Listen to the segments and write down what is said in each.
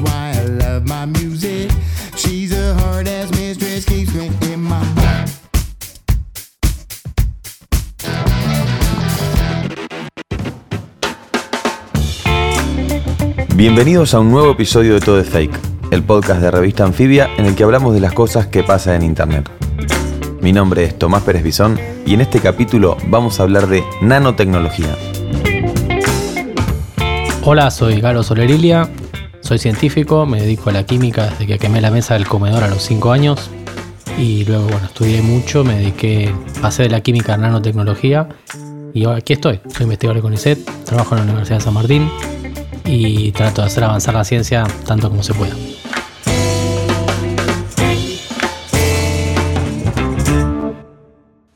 why I love my music. She's a hard ass mistress, keeps me in my heart. Bienvenidos a un nuevo episodio de Todo es Fake, el podcast de revista Anfibia en el que hablamos de las cosas que pasan en Internet. Mi nombre es Tomás Pérez Bisón y en este capítulo vamos a hablar de nanotecnología. Hola, soy Galo Solerilia, soy científico, me dedico a la química desde que quemé la mesa del comedor a los 5 años y luego, bueno, estudié mucho, me dediqué, pasé de la química a nanotecnología y aquí estoy, soy investigador de CONICET, trabajo en la Universidad de San Martín y trato de hacer avanzar la ciencia tanto como se pueda.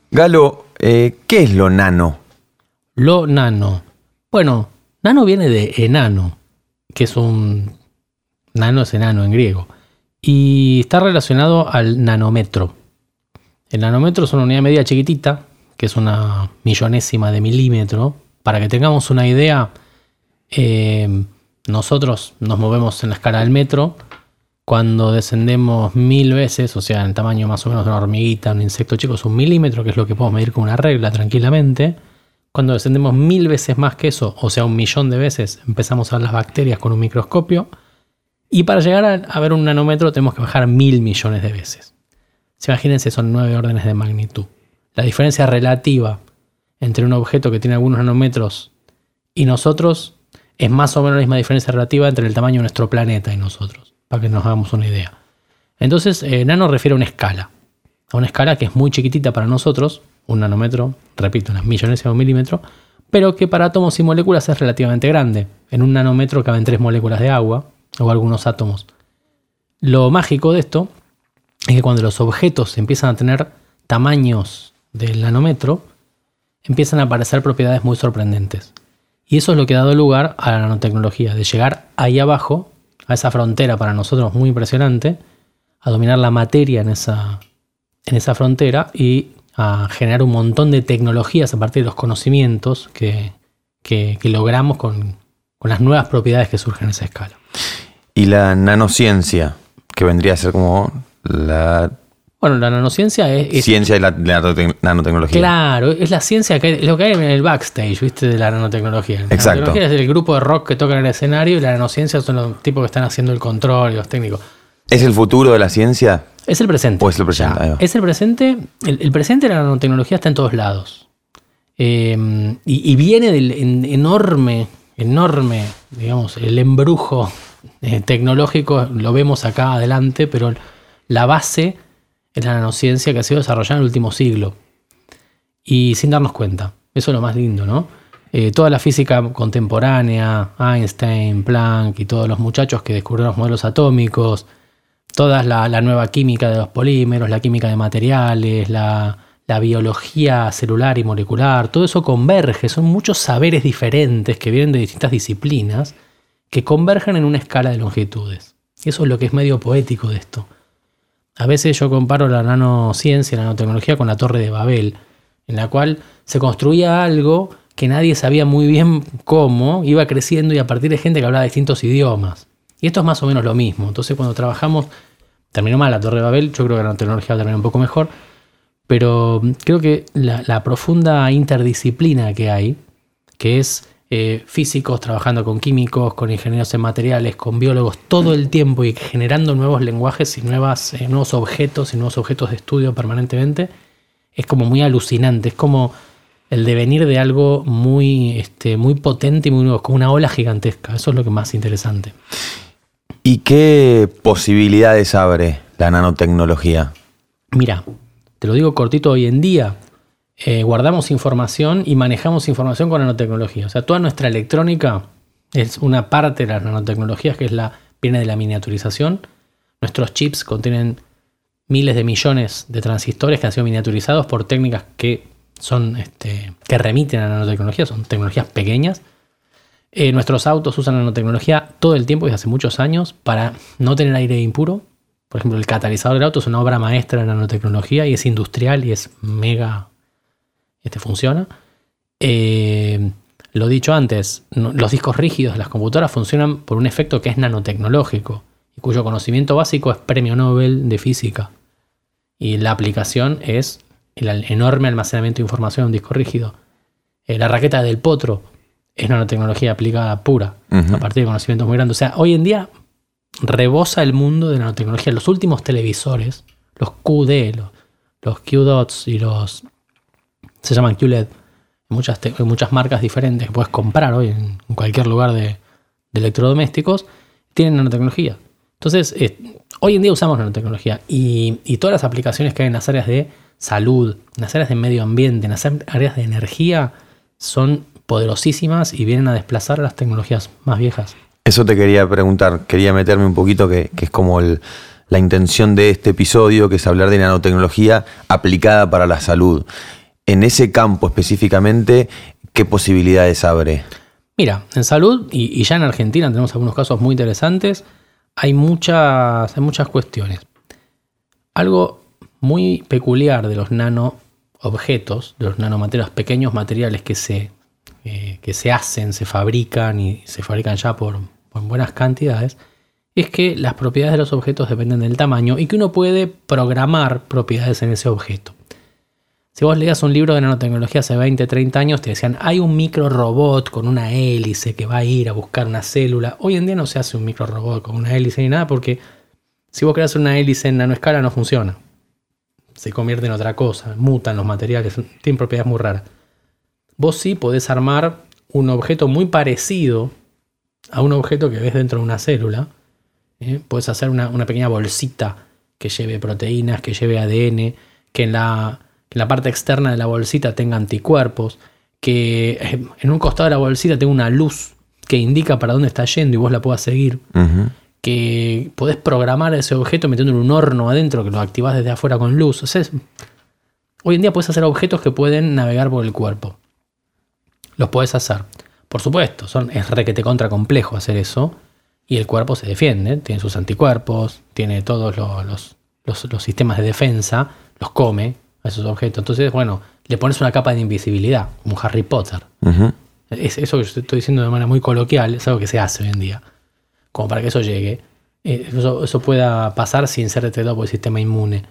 Galo, eh, ¿qué es lo nano? Lo nano. Bueno, nano viene de enano, que es un... Nano es enano en griego. Y está relacionado al nanómetro. El nanómetro es una unidad media chiquitita, que es una millonésima de milímetro. Para que tengamos una idea, eh, nosotros nos movemos en la escala del metro. Cuando descendemos mil veces, o sea, en tamaño más o menos de una hormiguita, un insecto chico, es un milímetro, que es lo que podemos medir con una regla tranquilamente. Cuando descendemos mil veces más que eso, o sea, un millón de veces, empezamos a ver las bacterias con un microscopio. Y para llegar a, ver un nanómetro tenemos que bajar mil millones de veces. Si imagínense, son nueve órdenes de magnitud. La diferencia relativa entre un objeto que tiene algunos nanómetros y nosotros es más o menos la misma diferencia relativa entre el tamaño de nuestro planeta y nosotros, para que nos hagamos una idea. Entonces, eh, nano refiere a una escala, a una escala que es muy chiquitita para nosotros, un nanómetro, repito, unas millones de un milímetro, pero que para átomos y moléculas es relativamente grande. En un nanómetro caben tres moléculas de agua o algunos átomos. Lo mágico de esto es que cuando los objetos empiezan a tener tamaños del nanómetro, empiezan a aparecer propiedades muy sorprendentes. Y eso es lo que ha dado lugar a la nanotecnología, de llegar ahí abajo, a esa frontera para nosotros muy impresionante, a dominar la materia en esa, en esa frontera y a generar un montón de tecnologías a partir de los conocimientos que, que- logramos con, con las nuevas propiedades que surgen en esa escala. Y la nanociencia, que vendría a ser como la Bueno, la nanociencia es, es- ciencia de la, nanotecnología. Claro, es la ciencia que es lo que hay en el backstage, ¿viste? De la nanotecnología. La Exacto. nanotecnología es el grupo de rock que toca en el escenario y la nanociencia son los tipos que están haciendo el control y los técnicos. ¿Es el futuro de la ciencia? Es el presente. O es el presente, Ya. Es el presente. El, el presente de la nanotecnología está en todos lados. Eh, y, y viene del en- enorme, enorme, digamos, el embrujo eh, tecnológico, lo vemos acá adelante, pero la base es la nanociencia que ha sido desarrollada en el último siglo. Y sin darnos cuenta. Eso es lo más lindo, ¿no? Eh, toda la física contemporánea, Einstein, Planck y todos los muchachos que descubrieron los modelos atómicos, toda la, nueva química de los polímeros, la química de materiales, la biología celular y molecular, todo eso converge, son muchos saberes diferentes que vienen de distintas disciplinas que convergen en una escala de longitudes. Y eso es lo que es medio poético de esto. A veces yo comparo la nanociencia, la nanotecnología con la Torre de Babel, en la cual se construía algo que nadie sabía muy bien cómo, iba creciendo y a partir de gente que hablaba distintos idiomas. Y esto es más o menos lo mismo. Entonces cuando trabajamos, terminó mal la Torre de Babel, yo creo que la nanotecnología va a terminar un poco mejor, pero creo que la, la profunda interdisciplina que hay, que es eh, físicos trabajando con químicos, con ingenieros en materiales, con biólogos todo el tiempo y generando nuevos lenguajes y nuevas, eh, nuevos objetos y nuevos objetos de estudio permanentemente, es como muy alucinante, es como el devenir de algo muy, este, muy potente y muy nuevo, como una ola gigantesca, eso es lo que más interesante. ¿Y qué posibilidades abre la nanotecnología? Mira, te lo digo cortito hoy en día, eh, guardamos información y manejamos información con nanotecnología. O sea, toda nuestra electrónica es una parte de las nanotecnologías que es la viene de la miniaturización. Nuestros chips contienen miles de millones de transistores que han sido miniaturizados por técnicas que son este, que remiten a nanotecnología, son tecnologías pequeñas. Eh, nuestros autos usan nanotecnología todo el tiempo desde hace muchos años para no tener aire impuro. Por ejemplo, el catalizador del auto es una obra maestra de nanotecnología y es industrial y es mega. Este funciona. Eh, lo dicho antes, los discos rígidos de las computadoras funcionan por un efecto que es nanotecnológico y cuyo conocimiento básico es premio Nobel de física. Y la aplicación es el enorme almacenamiento de información en un disco rígido. Eh, la raqueta del potro es nanotecnología aplicada pura, a partir de conocimientos muy grandes. O sea, hoy en día rebosa el mundo de nanotecnología. Los últimos televisores, los QD, los, los QDOTS y los. Se llaman QLED, muchas, muchas marcas diferentes que puedes comprar hoy en, cualquier lugar de, electrodomésticos, tienen nanotecnología. Entonces, hoy en día usamos nanotecnología y, y todas las aplicaciones que hay en las áreas de salud, en las áreas de medio ambiente, en las áreas de energía, son poderosísimas y vienen a desplazar las tecnologías más viejas. Eso te quería preguntar, quería meterme un poquito, que, es como la intención de este episodio, que es hablar de nanotecnología aplicada para la salud. En ese campo específicamente, ¿qué posibilidades abre? Mira, en salud, y, ya en Argentina tenemos algunos casos muy interesantes, hay muchas, hay muchas cuestiones. Algo muy peculiar de los nanoobjetos, de los nanomateriales, pequeños materiales que se, eh, que se hacen, se fabrican y se fabrican ya por, buenas cantidades, es que las propiedades de los objetos dependen del tamaño y que uno puede programar propiedades en ese objeto. Si vos leías un libro de nanotecnología hace 20, 30 años, te decían, hay un micro robot con una hélice que va a ir a buscar una célula. Hoy en día no se hace un micro robot con una hélice ni nada porque si vos creas una hélice en nanoescala no funciona se convierte en otra cosa, mutan los materiales, tienen propiedades muy raras. Vos sí podés armar un objeto muy parecido a un objeto que ves dentro de una célula. ¿eh? Puedes hacer una, pequeña bolsita que lleve proteínas, que lleve ADN, que en la, la parte externa de la bolsita tenga anticuerpos, que eh, en un costado de la bolsita tenga una luz que indica para dónde está yendo y vos la puedas seguir que podés programar ese objeto metiendo en un horno adentro que lo activás desde afuera con luz. O sea, hoy en día puedes hacer objetos que pueden navegar por el cuerpo. Los puedes hacer. Por supuesto, son, es requete contra complejo hacer eso. Y el cuerpo se defiende, tiene sus anticuerpos, tiene todos los, los, sistemas de defensa, los come a esos objetos. Entonces, bueno, le pones una capa de invisibilidad, como Harry Potter. es, eso que yo estoy diciendo de manera muy coloquial es algo que se hace hoy en día como para que eso llegue. Eh, eso, pueda pasar sin ser detectado por el sistema inmune.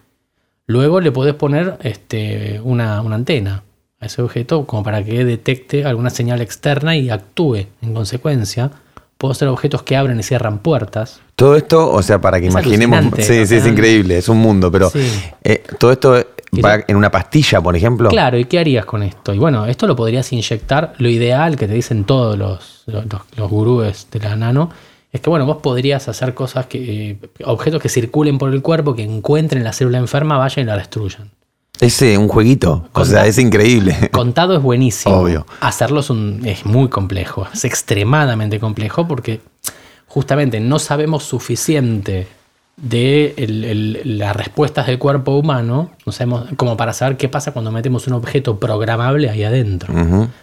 Luego le podés poner este, una, antena a ese objeto como para que detecte alguna señal externa y actúe en consecuencia. Puedo hacer objetos que abren y cierran puertas. Todo esto, o sea, para que imaginemos. Sí, sí, es increíble, es un mundo, pero eh, todo esto va en una pastilla, por ejemplo. Claro, ¿y qué harías con esto? Y bueno, esto lo podrías inyectar. Lo ideal que te dicen todos los, los, los gurúes de la nano es que bueno, vos podrías hacer cosas que. Eh, objetos que circulen por el cuerpo, que encuentren la célula enferma, vayan y la destruyan. Ese, un jueguito. o sea, es increíble. Contado es buenísimo. Obvio. Hacerlo es, es muy complejo. Es extremadamente complejo porque justamente no sabemos suficiente de las respuestas del cuerpo humano, no sabemos, como para saber qué pasa cuando metemos un objeto programable ahí adentro.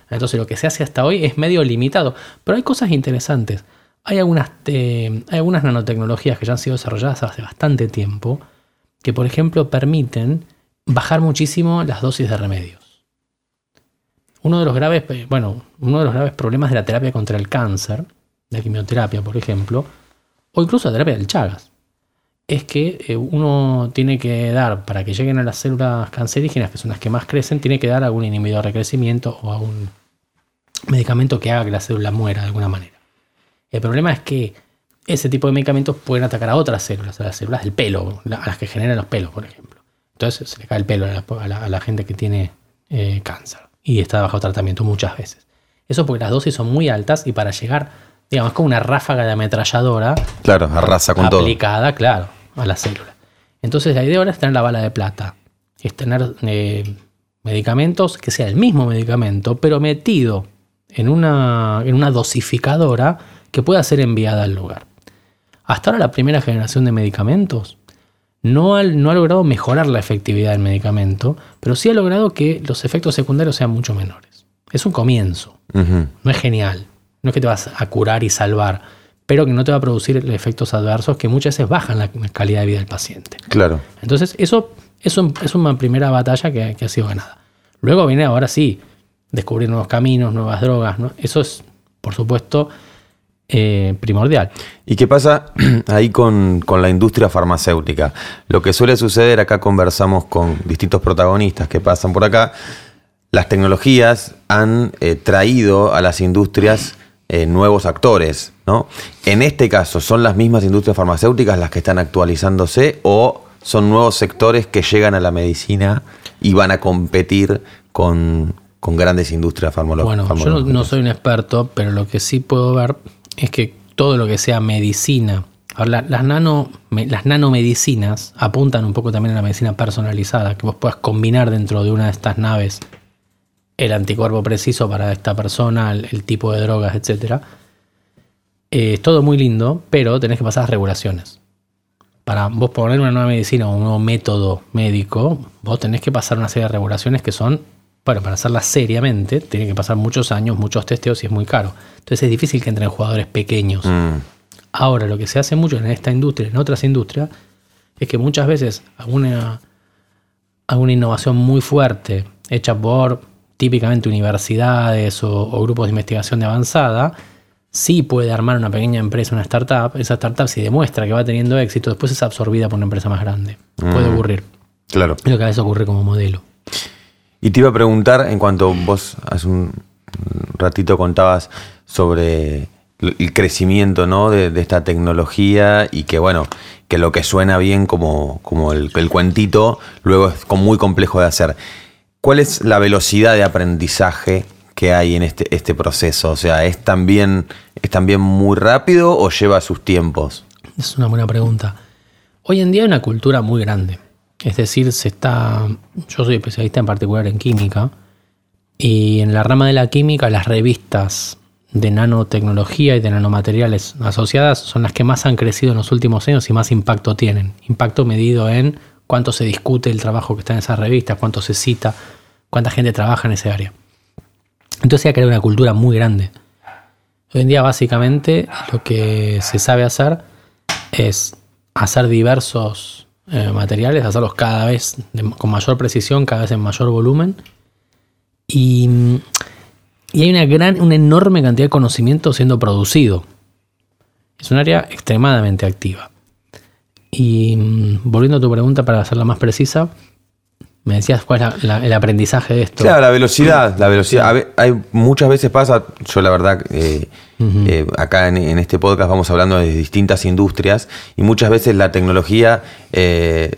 Entonces lo que se hace hasta hoy es medio limitado, pero hay cosas interesantes. Hay algunas, hay algunas nanotecnologías que ya han sido desarrolladas hace bastante tiempo que, por ejemplo, permiten bajar muchísimo las dosis de remedios. Uno de los graves, bueno, uno de los graves problemas de la terapia contra el cáncer, la quimioterapia, por ejemplo, o incluso la terapia del Chagas, es que eh, uno tiene que dar, para que lleguen a las células cancerígenas, que son las que más crecen, tiene que dar algún inhibidor de crecimiento o algún medicamento que haga que la célula muera de alguna manera. El problema es que ese tipo de medicamentos pueden atacar a otras células, a las células del pelo, a las que generan los pelos, por ejemplo. Entonces se le cae el pelo a la, gente que tiene eh, cáncer y está bajo tratamiento muchas veces. Eso porque las dosis son muy altas y para llegar, digamos, como una ráfaga de ametralladora. Claro, arrasa con todo. Aplicada, claro, a la célula. Entonces la idea ahora es tener la bala de plata. Es tener eh, medicamentos que sea el mismo medicamento, pero metido en una, en una dosificadora que pueda ser enviada al lugar. hasta ahora la primera generación de medicamentos no ha, no ha logrado mejorar la efectividad del medicamento, pero sí ha logrado que los efectos secundarios sean mucho menores. Es un comienzo, no es genial, no es que te vas a curar y salvar, pero que no te va a producir efectos adversos que muchas veces bajan la calidad de vida del paciente. Claro. Entonces, eso, eso es una primera batalla que, que ha sido ganada. Luego viene ahora sí, descubrir nuevos caminos, nuevas drogas. ¿no? Eso es, por supuesto, eh, primordial. ¿Y qué pasa ahí con, con la industria farmacéutica? Lo que suele suceder, acá conversamos con distintos protagonistas que pasan por acá, las tecnologías han eh, traído a las industrias eh, nuevos actores, ¿no? En este caso, ¿son las mismas industrias farmacéuticas las que están actualizándose o son nuevos sectores que llegan a la medicina y van a competir con, con grandes industrias farmolo- Bueno, yo no, farmacológicas? no soy un experto, pero lo que sí puedo ver es que todo lo que sea medicina, ahora, las, nano, las nanomedicinas apuntan un poco también a la medicina personalizada, que vos puedas combinar dentro de una de estas naves el anticuerpo preciso para esta persona, el, el tipo de drogas, etc. es todo muy lindo, pero tenés que pasar las regulaciones. Para vos poner una nueva medicina o un nuevo método médico, vos tenés que pasar una serie de regulaciones que son, bueno, para hacerlas seriamente, tiene que pasar muchos años, muchos testeos y es muy caro. Entonces es difícil que entren jugadores pequeños. Mm, Ahora, lo que se hace mucho en esta industria, en otras industrias, es que muchas veces alguna, alguna innovación muy fuerte, hecha por típicamente universidades o, o grupos de investigación de avanzada, sí puede armar una pequeña empresa, una startup. Esa startup, si demuestra que va teniendo éxito, después es absorbida por una empresa más grande. Puede ocurrir. claro. Es lo que a veces ocurre como modelo. Y te iba a preguntar, en cuanto vos hace un ratito contabas sobre el crecimiento ¿no? de, de esta tecnología y que bueno, que lo que suena bien como, como el, el cuentito, luego es muy complejo de hacer. ¿Cuál es la velocidad de aprendizaje que hay en este, este proceso? O sea, ¿es también, ¿es también muy rápido o lleva sus tiempos? Es una buena pregunta. Hoy en día hay una cultura muy grande. Es decir, se está. Yo soy especialista en particular en química. Y en la rama de la química, las revistas de nanotecnología y de nanomateriales asociadas son las que más han crecido en los últimos años y más impacto tienen. Impacto medido en cuánto se discute el trabajo que está en esas revistas, cuánto se cita, cuánta gente trabaja en ese área. Entonces se ha creado una cultura muy grande. Hoy en día básicamente lo que se sabe hacer es hacer diversos eh, materiales, hacerlos cada vez con mayor precisión, cada vez en mayor volumen. Y, mm, y hay una gran, una enorme cantidad de conocimiento siendo producido. Es un área extremadamente activa. Y mm, volviendo a tu pregunta para hacerla más precisa, me decías cuál es la- la- el aprendizaje de esto. Claro, la velocidad, la velocidad. Ve- hay, muchas veces pasa, yo la verdad, eh, eh, acá en, en este podcast vamos hablando de distintas industrias y muchas veces la tecnología eh,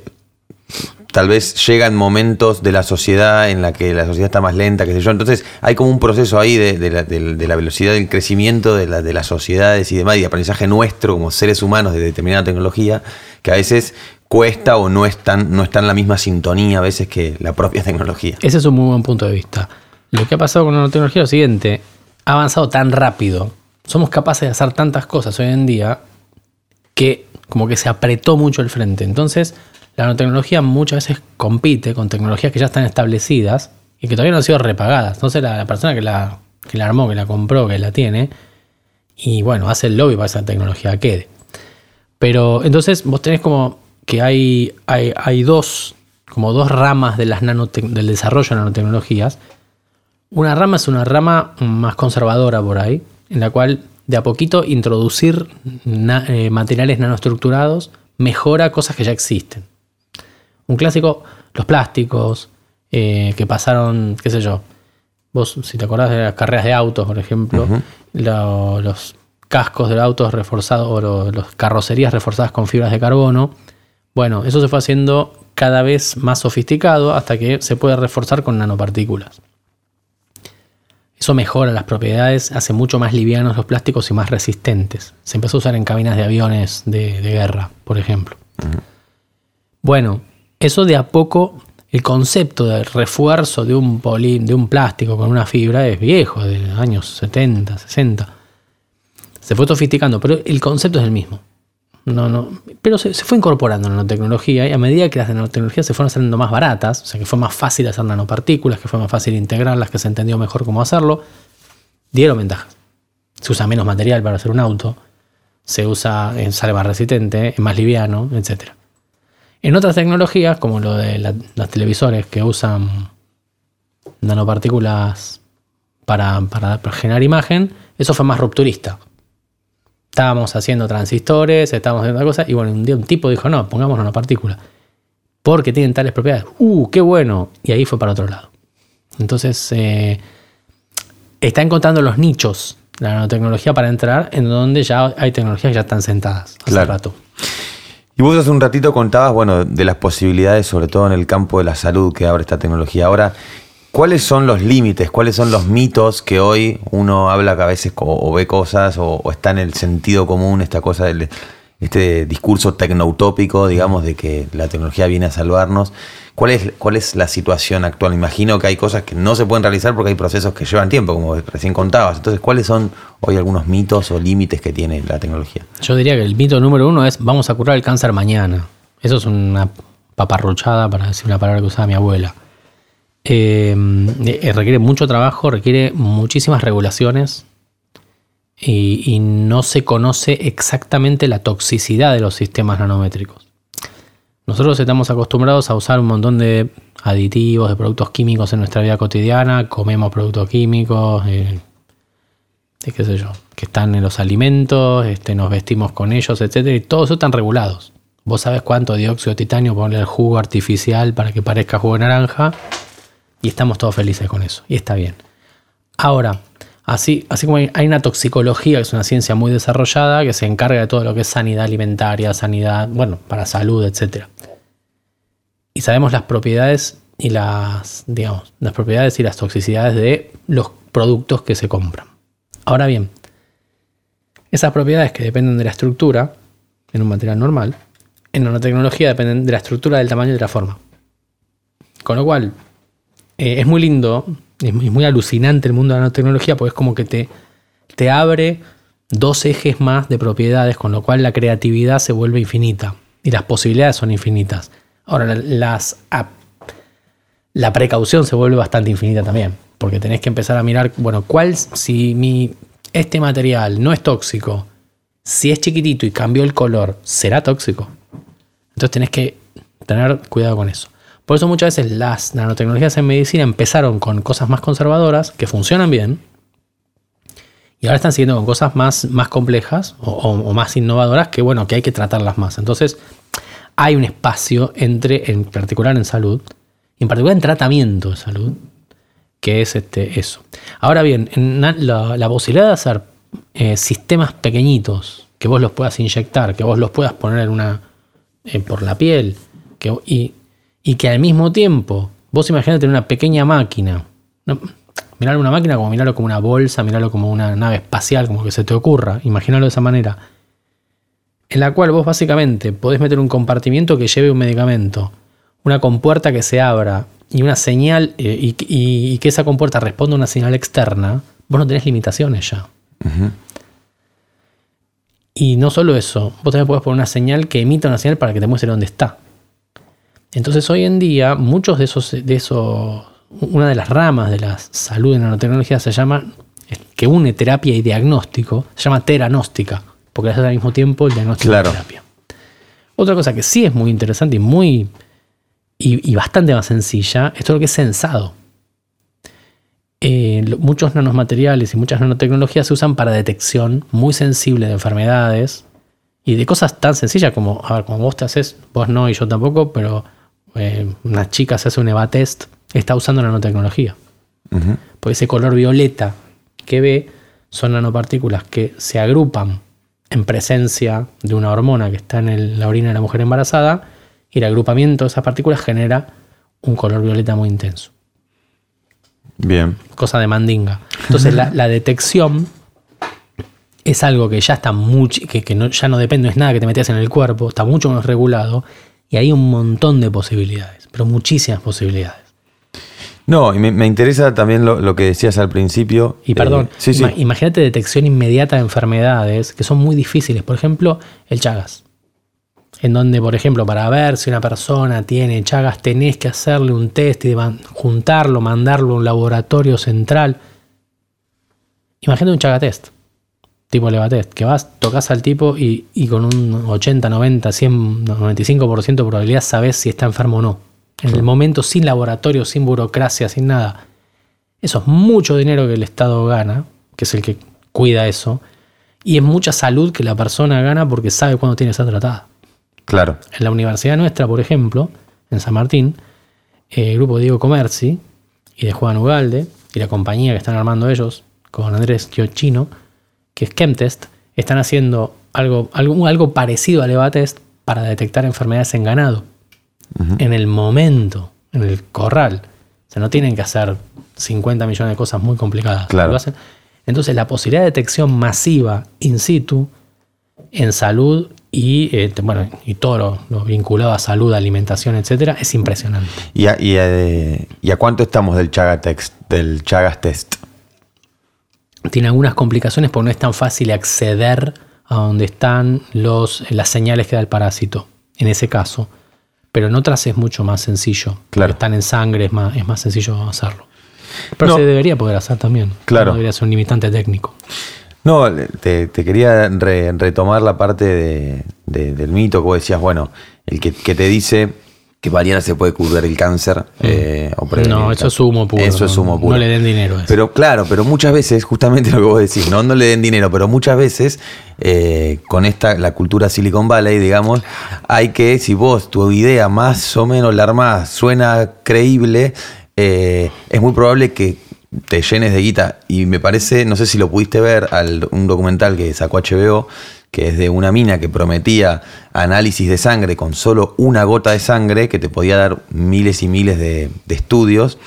tal vez llega en momentos de la sociedad en la que la sociedad está más lenta, qué sé yo. Entonces hay como un proceso ahí de, de la, de- de la velocidad del crecimiento de, la- de las sociedades y demás, y de aprendizaje nuestro como seres humanos de determinada tecnología, que a veces cuesta o no está no está en la misma sintonía a veces que la propia tecnología. Ese es un muy buen punto de vista. Lo que ha pasado con la nanotecnología es lo siguiente, ha avanzado tan rápido, somos capaces de hacer tantas cosas hoy en día que como que se apretó mucho el frente. Entonces, la nanotecnología muchas veces compite con tecnologías que ya están establecidas y que todavía no han sido repagadas. Entonces, la, la persona que la, que la armó, que la compró, que la tiene, y bueno, hace el lobby para que esa tecnología quede. Pero entonces vos tenés como que hay, hay, hay dos, como dos ramas de las del desarrollo de nanotecnologías. Una rama es una rama más conservadora por ahí, en la cual de a poquito introducir na- eh, materiales nanoestructurados mejora cosas que ya existen. Un clásico, los plásticos, eh, que pasaron, qué sé yo, vos si te acordás de las carreras de autos, por ejemplo, lo- los cascos de autos reforzados o lo- los carrocerías reforzadas con fibras de carbono, bueno, eso se fue haciendo cada vez más sofisticado hasta que se puede reforzar con nanopartículas. Eso mejora las propiedades, hace mucho más livianos los plásticos y más resistentes. Se empezó a usar en cabinas de aviones de, de guerra, por ejemplo. Bueno, eso de a poco, el concepto de refuerzo de un, poli, de un plástico con una fibra es viejo, de los años 70, 60. Se fue sofisticando, pero el concepto es el mismo. No, no. Pero se, se fue incorporando la nanotecnología y a medida que las nanotecnologías se fueron saliendo más baratas, o sea que fue más fácil hacer nanopartículas, que fue más fácil integrarlas, que se entendió mejor cómo hacerlo, dieron ventajas. Se usa menos material para hacer un auto, se usa, eh, sale más resistente, es más liviano, etc. En otras tecnologías, como lo de la- los televisores que usan nanopartículas para, para- para generar imagen, eso fue más rupturista. Estábamos haciendo transistores, estábamos haciendo otra cosa, y bueno, un día un tipo dijo, no, pongamos nanopartículas. Porque tienen tales propiedades. ¡Uh, qué bueno! Y ahí fue para otro lado. Entonces, eh, está encontrando los nichos la nanotecnología para entrar en donde ya hay tecnologías que ya están sentadas hace Claro. rato. Y vos hace un ratito contabas, bueno, de las posibilidades, sobre todo en el campo de la salud que abre esta tecnología. Ahora, ¿cuáles son los límites? ¿Cuáles son los mitos que hoy uno habla que a veces o ve cosas o, o está en el sentido común esta cosa del este discurso tecnoutópico, digamos, de que la tecnología viene a salvarnos? ¿Cuál es, ¿Cuál es la situación actual? Imagino que hay cosas que no se pueden realizar porque hay procesos que llevan tiempo, como recién contabas. Entonces, ¿cuáles son hoy algunos mitos o límites que tiene la tecnología? Yo diría que el mito número uno es vamos a curar el cáncer mañana. Eso es una paparruchada para decir una palabra que usaba mi abuela. Eh, eh, requiere mucho trabajo, requiere muchísimas regulaciones y, no se conoce exactamente la toxicidad de los sistemas nanométricos. Nosotros estamos acostumbrados a usar un montón de aditivos, de productos químicos en nuestra vida cotidiana, comemos productos químicos, eh, qué sé yo, que están en los alimentos, este, nos vestimos con ellos, etcétera, y todos eso están regulados. Vos sabés cuánto dióxido de titanio ponerle al jugo artificial para que parezca jugo de naranja, y estamos todos felices con eso, y está bien. Ahora, así, así como hay, una toxicología, que es una ciencia muy desarrollada, que se encarga de todo lo que es sanidad alimentaria, sanidad, bueno, para salud, etcétera. Y sabemos las propiedades y las, digamos, las propiedades y las toxicidades de los productos que se compran. Ahora bien, esas propiedades que dependen de la estructura en un material normal, en nanotecnología dependen de la estructura, del tamaño y de la forma. Con lo cual, eh, es muy lindo, es muy, alucinante el mundo de la nanotecnología porque es como que te, te abre dos ejes más de propiedades, con lo cual la creatividad se vuelve infinita y las posibilidades son infinitas. Ahora, la- las, la precaución se vuelve bastante infinita también, porque tenés que empezar a mirar, bueno, cuál, si mi, este material no es tóxico, si es chiquitito y cambió el color, ¿será tóxico? Entonces tenés que tener cuidado con eso. Por eso muchas veces las nanotecnologías en medicina empezaron con cosas más conservadoras, que funcionan bien, y ahora están siguiendo con cosas más, más complejas o, más innovadoras que, bueno, que hay que tratarlas más. Entonces, hay un espacio entre, en particular en salud, y en particular en tratamiento de salud, que es este, eso. Ahora bien, la, posibilidad de hacer eh, sistemas pequeñitos, que vos los puedas inyectar, que vos los puedas poner una, eh, por la piel, que, y, y que al mismo tiempo, vos imaginate una pequeña máquina, no, miralo una máquina como mirarlo como una bolsa, mirarlo como una nave espacial, como que se te ocurra, imagínalo de esa manera, en la cual vos básicamente podés meter un compartimiento que lleve un medicamento, una compuerta que se abra y una señal, eh, y, y- y que esa compuerta responda a una señal externa, vos no tenés limitaciones ya. Y no solo eso, vos también podés poner una señal que emita una señal para que te muestre dónde está. Entonces hoy en día muchos de esos, de esos, una de las ramas de la salud en nanotecnología se llama, que une terapia y diagnóstico, se llama teranóstica, porque hace al mismo tiempo el diagnóstico y Claro. la terapia. Otra cosa que sí es muy interesante y muy y, y bastante más sencilla es todo lo que es sensado. Eh, muchos nanomateriales y muchas nanotecnologías se usan para detección muy sensible de enfermedades y de cosas tan sencillas como, a ver, como vos te haces, vos no y yo tampoco, pero eh, una chica se hace un EVA test, está usando nanotecnología. Ujú. Porque ese color violeta que ve son nanopartículas que se agrupan en presencia de una hormona que está en el- la orina de la mujer embarazada y el agrupamiento de esas partículas genera un color violeta muy intenso. Bien. Cosa de mandinga. Entonces la, la detección es algo que ya está mucho, que, que no- ya no depende, no es nada que te metes en el cuerpo, está mucho más regulado y hay un montón de posibilidades, pero muchísimas posibilidades. No, y me, me interesa también lo, lo que decías al principio. Y perdón, Eh, sí, sí. ima- imagínate detección inmediata de enfermedades que son muy difíciles. Por ejemplo, el Chagas. en donde, por ejemplo, para ver si una persona tiene Chagas, tenés que hacerle un test y juntarlo, mandarlo a un laboratorio central. Imagínate un Chaga test, tipo Leva test, que vas, tocas al tipo y, y con un 80, 90, 100, 95% de probabilidad sabes si está enfermo o no. En el momento, sin laboratorio, sin burocracia, sin nada. Eso es mucho dinero que el Estado gana, que es el que cuida eso, y es mucha salud que la persona gana porque sabe cuándo tiene que ser tratada. Claro. En la universidad nuestra, por ejemplo, en San Martín, eh, el grupo de Diego Comerci y de Juan Ugalde y la compañía que están armando ellos con Andrés Chino, que es Chemtest, están haciendo algo, algo, algo parecido al EVATest para detectar enfermedades en ganado. En el momento, en el corral. O sea, no tienen que hacer 50 millones de cosas muy complicadas. Claro. Lo hacen. Entonces, la posibilidad de detección masiva in situ en salud y, eh, bueno, y todo lo, lo vinculado a salud, alimentación, etcétera, es impresionante. ¿Y a, y a- y a cuánto estamos del Chaga Text, del Chagas Test? Tiene algunas complicaciones porque no es tan fácil acceder a donde están los, las señales que da el parásito, en ese caso. Pero en otras es mucho más sencillo. Claro. Están en sangre, es más, es más sencillo hacerlo. Pero No. se debería poder hacer también. Claro. No debería ser un limitante técnico. No, te, te quería re- retomar la parte de- de- del mito que vos decías, bueno, el que, que te dice que mañana se puede curar el cáncer. eh, o No, eso es humo puro. Eso es humo puro. No le den dinero a eso. Pero claro, pero muchas veces, justamente lo que vos decís, no, no le den dinero, pero muchas veces eh, con esta, la cultura Silicon Valley, digamos, hay que, si vos tu idea más o menos la armás, suena creíble, eh, es muy probable que te llenes de guita. Y me parece, no sé si lo pudiste ver, al, un documental que sacó HBO, que es de una mina que prometía análisis de sangre con solo una gota de sangre, que te podía dar miles y miles de, de estudios.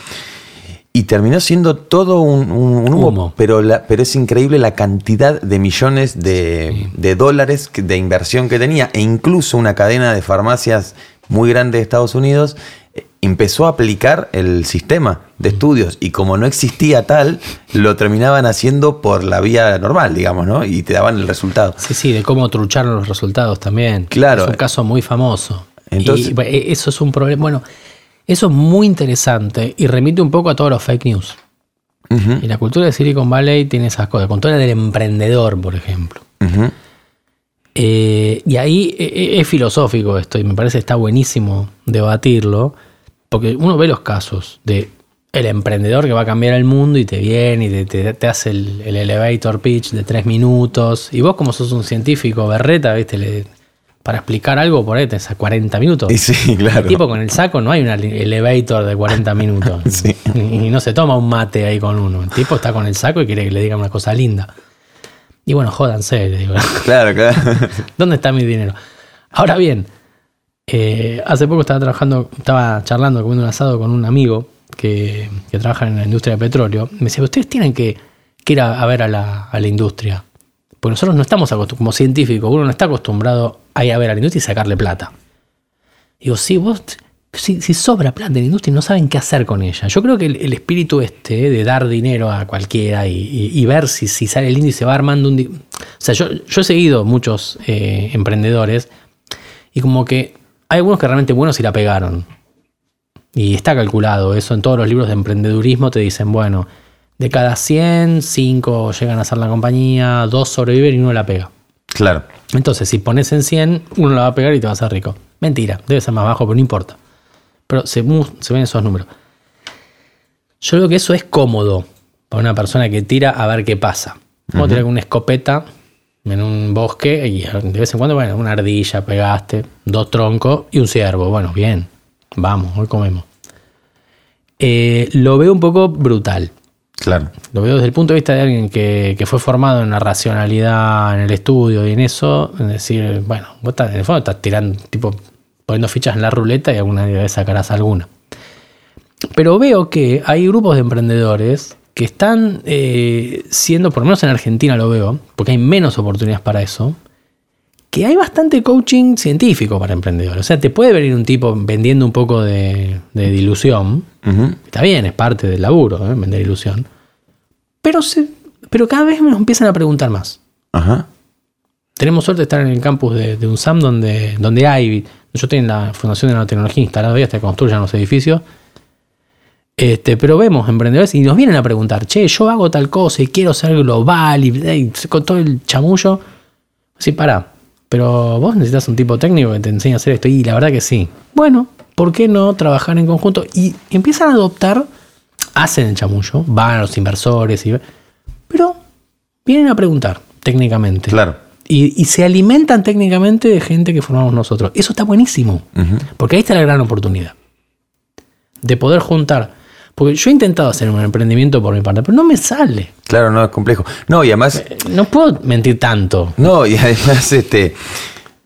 Y terminó siendo todo un, un- un humo, Humo. Pero, la- pero es increíble la cantidad de millones de, de dólares de inversión que tenía. E incluso una cadena de farmacias muy grande de Estados Unidos empezó a aplicar el sistema de estudios. Y como no existía tal, lo terminaban haciendo por la vía normal, digamos, ¿no? Y te daban el resultado. Sí, sí, de cómo trucharon los resultados también. Claro. Es un caso muy famoso. Entonces- y, e- eso es un problema. Bueno, eso es muy interesante y remite un poco a todos los fake news. Y la cultura de Silicon Valley tiene esas cosas. Con toda la del emprendedor, por ejemplo. Eh, y ahí eh, eh, es filosófico esto y me parece que está buenísimo debatirlo, porque uno ve los casos de el emprendedor que va a cambiar el mundo y te viene y te, te- te hace el, el elevator pitch de tres minutos y vos como sos un científico berreta, viste, Le- para explicar algo por ahí te hace 40 minutos. Y sí, claro. El tipo con el saco no hay un elevator de 40 minutos. Sí. Y no se toma un mate ahí con uno. El tipo está con el saco y quiere que le diga una cosa linda. Y bueno, jódanse, le digo. Claro, claro. ¿Dónde está mi dinero? Ahora bien, eh, hace poco estaba trabajando, estaba charlando, comiendo un asado con un amigo que, trabaja en la industria del petróleo. Me decía, ustedes tienen que, ir a, ver a la, industria. Porque nosotros no estamos acostumbrados, como científicos, uno no está acostumbrado a ir a ver a la industria y sacarle plata. Digo, sí, vos, si, sobra plata en la industria y no saben qué hacer con ella. Yo creo que el, el espíritu este de dar dinero a cualquiera y, ver si, sale y se va armando un... O sea, yo, yo he seguido muchos eh, emprendedores y como que hay algunos que realmente buenos y la pegaron. Y está calculado eso en todos los libros de emprendedurismo, te dicen, bueno, de cada 100, 5 llegan a hacer la compañía, 2 sobreviven y uno la pega. Claro. Entonces, si pones en 100, uno la va a pegar y te va a hacer rico. Mentira, debe ser más bajo, pero no importa. Pero se, se ven esos números. Yo creo que eso es cómodo para una persona que tira a ver qué pasa. Vos tirás con una escopeta en un bosque y de vez en cuando, bueno, una ardilla pegaste, dos troncos y un ciervo. Bueno, bien, vamos, hoy comemos. Eh, lo veo un poco brutal. Claro. Lo veo desde el punto de vista de alguien que, que fue formado en la racionalidad, en el estudio y en eso. Es decir, bueno, vos estás, en el fondo estás tirando, tipo, poniendo fichas en la ruleta y alguna vez sacarás alguna. Pero veo que hay grupos de emprendedores que están eh, siendo, por lo menos en Argentina lo veo, porque hay menos oportunidades para eso, que hay bastante coaching científico para emprendedores. O sea, te puede venir un tipo vendiendo un poco de, de dilución. Está bien, es parte del laburo, ¿eh? vender ilusión. Pero, se, pero cada vez nos empiezan a preguntar más. Ajá. Tenemos suerte de estar en el campus de, de UNSAM donde, donde hay, yo estoy en la Fundación de Nanotecnología instalada, ya hasta que construyan los edificios. Este, pero vemos emprendedores y nos vienen a preguntar, che, yo hago tal cosa y quiero ser global y, y con todo el chamullo. Sí, para, pero vos necesitas un tipo técnico que te enseñe a hacer esto. Y la verdad que sí. Bueno, ¿por qué no trabajar en conjunto? Y empiezan a adoptar, hacen el chamullo, van a los inversores, y, pero vienen a preguntar técnicamente. Claro. Y, y se alimentan técnicamente de gente que formamos nosotros. Eso está buenísimo. Porque ahí está la gran oportunidad. De poder juntar. Porque yo he intentado hacer un emprendimiento por mi parte, pero no me sale. Claro, no es complejo. No, y además, No puedo mentir tanto. no, y además, este,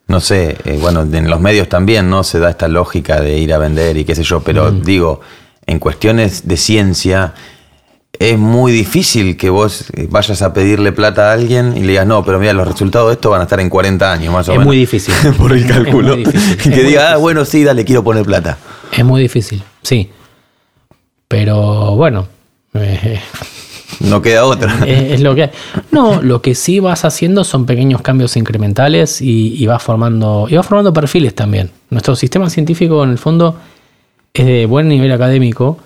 no sé, eh, bueno, en los medios también, ¿no? Se da esta lógica de ir a vender y qué sé yo, pero digo, en cuestiones de ciencia, es muy difícil que vos eh, vayas a pedirle plata a alguien y le digas, no, pero mira, los resultados de esto van a estar en 40 años, más o Es menos. muy difícil. Por el Es cálculo. difícil. que Es diga, ah, bueno, sí, dale, quiero poner plata. Es muy difícil, sí. Pero bueno, eh, No queda otra. es, es lo que. No, lo que sí vas haciendo son pequeños cambios incrementales y, y vas formando, y vas formando perfiles también. Nuestro sistema científico, en el fondo, es de buen nivel académico,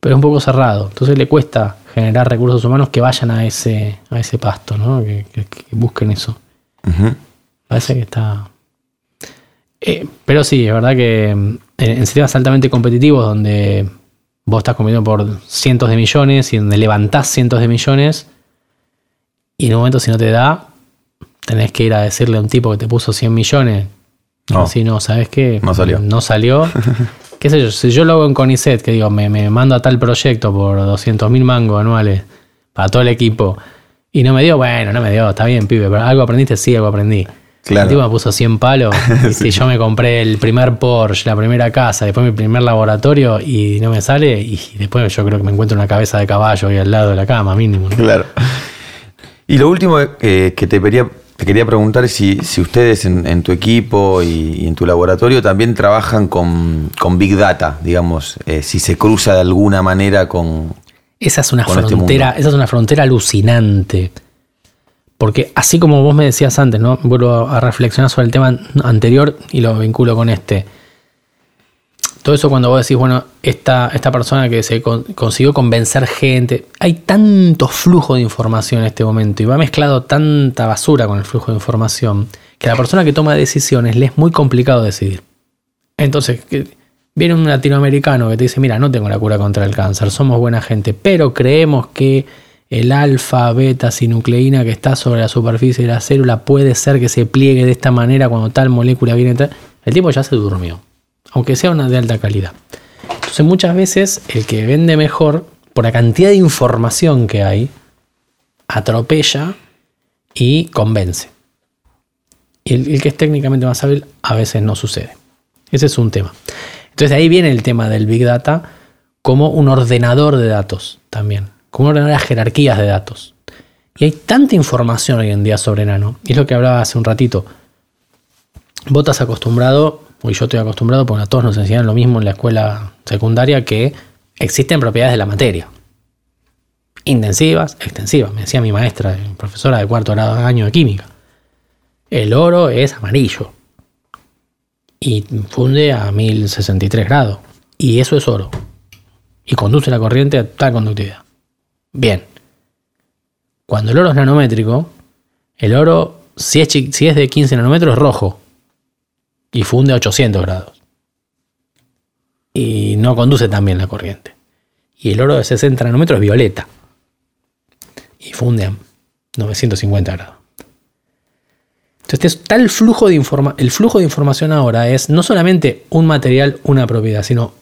pero es un poco cerrado. Entonces le cuesta generar recursos humanos que vayan a ese, a ese pasto, ¿no? que, que- que busquen eso. Parece que está. Eh, pero sí, es verdad que mm, en, en sistemas altamente competitivos donde vos estás compitiendo por cientos de millones y donde levantás cientos de millones y en un momento si no te da, tenés que ir a decirle a un tipo que te puso 100 millones. No. Si no, ¿sabes qué? No salió. No salió. ¿Qué sé yo? Si yo lo hago en Conicet, que digo, me, me mando a tal proyecto por 200 mil mangos anuales para todo el equipo y no me dio, bueno, no me dio, está bien, pibe, pero algo aprendiste, sí, algo aprendí. Claro. El tipo me puso 100 palos. y si yo me compré el primer Porsche, la primera casa, después mi primer laboratorio y no me sale, y después yo creo que me encuentro una cabeza de caballo ahí al lado de la cama, mínimo. ¿no? Claro. Y lo último eh, que te quería, te quería preguntar es si, si ustedes en, en tu equipo y, y en tu laboratorio también trabajan con, con Big Data, digamos, eh, si se cruza de alguna manera con... Esa es una Con este frontera, esa es una frontera alucinante. Porque así como vos me decías antes, ¿no? Vuelvo a reflexionar sobre el tema anterior y lo vinculo con este. Todo eso cuando vos decís, bueno, esta, esta persona que se con- consiguió convencer gente, hay tanto flujo de información en este momento y va mezclado tanta basura con el flujo de información que a la persona que toma decisiones le es muy complicado decidir. Entonces, viene un latinoamericano que te dice, mira, no tengo la cura contra el cáncer, somos buena gente, pero creemos que el alfa, beta, sinucleína que está sobre la superficie de la célula puede ser que se pliegue de esta manera cuando tal molécula viene. tal". El tipo ya se durmió, aunque sea una de alta calidad. Entonces muchas veces el que vende mejor, por la cantidad de información que hay, atropella y convence. Y el, el que es técnicamente más hábil a veces no sucede. Ese es un tema. Entonces ahí viene el tema del Big Data como un ordenador de datos también, como un ordenador de jerarquías de datos. Y hay tanta información hoy en día sobre Nano, y es lo que hablaba hace un ratito. Vos estás acostumbrado, o yo estoy acostumbrado, porque a todos nos enseñan lo mismo en la escuela secundaria, que existen propiedades de la materia. Intensivas, extensivas. Me decía mi maestra, profesora de cuarto grado año de química. El oro es amarillo y funde a 1063 grados. Y eso es oro. Y conduce la corriente a tal conductividad. Bien. Cuando el oro es nanométrico, el oro, si es, de 15 nanómetros, es rojo. Y funde a 800 grados. Y no conduce tan bien la corriente. Y el oro de 60 nanómetros es violeta. Y funde a 950 grados. Entonces el flujo de informa el flujo de información ahora es no solamente un material, una propiedad, sino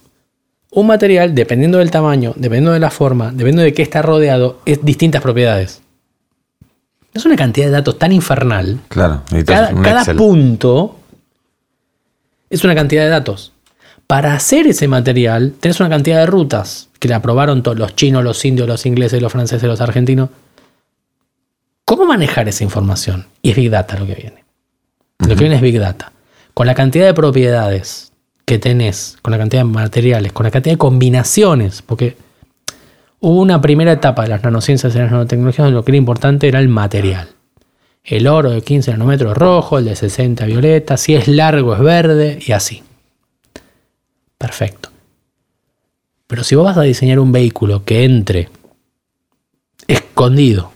un material, dependiendo del tamaño, dependiendo de la forma, dependiendo de qué está rodeado, es distintas propiedades. Es una cantidad de datos tan infernal. Claro, Cada, cada punto es una cantidad de datos. Para hacer ese material, tenés una cantidad de rutas que la aprobaron todos los chinos, los indios, los ingleses, los franceses, los argentinos. ¿Cómo manejar esa información? Y es Big Data lo que viene. Lo que viene es Big Data. Con la cantidad de propiedades que tenés, con la cantidad de materiales, con la cantidad de combinaciones, porque hubo una primera etapa de las nanociencias y las nanotecnologías donde lo que era importante era el material. el oro de 15 nanómetros rojo, el de 60 violeta, si es largo es verde y así. Perfecto. Pero si vos vas a diseñar un vehículo que entre escondido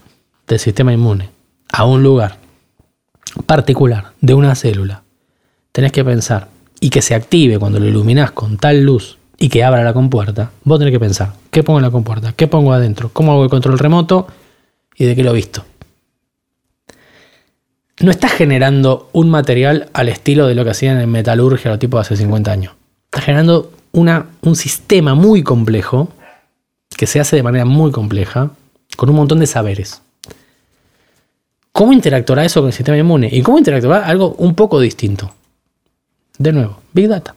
del sistema inmune a un lugar particular de una célula, tenés que pensar y que se active cuando lo iluminás con tal luz y que abra la compuerta, vos tenés que pensar, ¿qué pongo en la compuerta? ¿Qué pongo adentro? ¿Cómo hago el control remoto? ¿Y de qué lo he visto? No estás generando un material al estilo de lo que hacían en metalurgia los tipos hace 50 años. Estás generando una, un sistema muy complejo, que se hace de manera muy compleja, con un montón de saberes. ¿Cómo interactuará eso con el sistema inmune? ¿Y cómo interactuará algo un poco distinto? De nuevo, Big Data.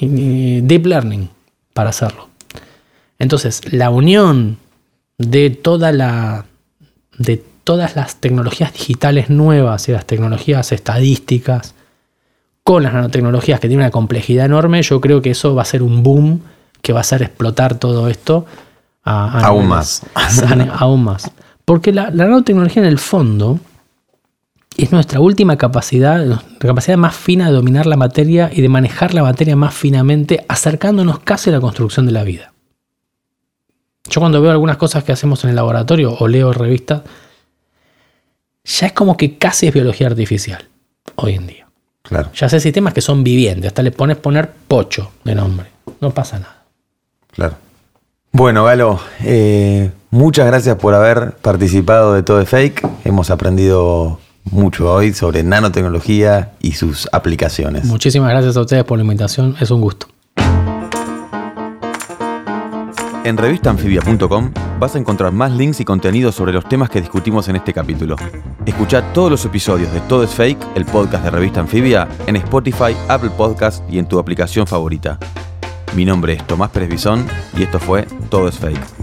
y, deep Learning para hacerlo. Entonces, la unión de toda la. de todas las tecnologías digitales nuevas y las tecnologías estadísticas con las nanotecnologías que tienen una complejidad enorme, yo creo que eso va a ser un boom que va a hacer explotar todo esto aún más. aún más. Porque la, la, nanotecnología en el fondo es nuestra última capacidad, la capacidad más fina de dominar la materia y de manejar la materia más finamente, acercándonos casi a la construcción de la vida. Yo cuando veo algunas cosas que hacemos en el laboratorio o leo revistas, ya es como que casi es biología artificial hoy en día. Claro. Ya sé sistemas que son vivientes, hasta le pones poner pocho de nombre. No pasa nada. Claro. Bueno, Galo, eh, muchas gracias por haber participado de Todo es Fake. Hemos aprendido mucho hoy sobre nanotecnología y sus aplicaciones. Muchísimas gracias a ustedes por la invitación, es un gusto. En revistanfibia.com vas a encontrar más links y contenidos sobre los temas que discutimos en este capítulo. Escucha todos los episodios de Todo es Fake, el podcast de Revista Anfibia, en Spotify, Apple Podcast y en tu aplicación favorita. Mi nombre es Tomás Pérez Bisón y esto fue Todo es Fake.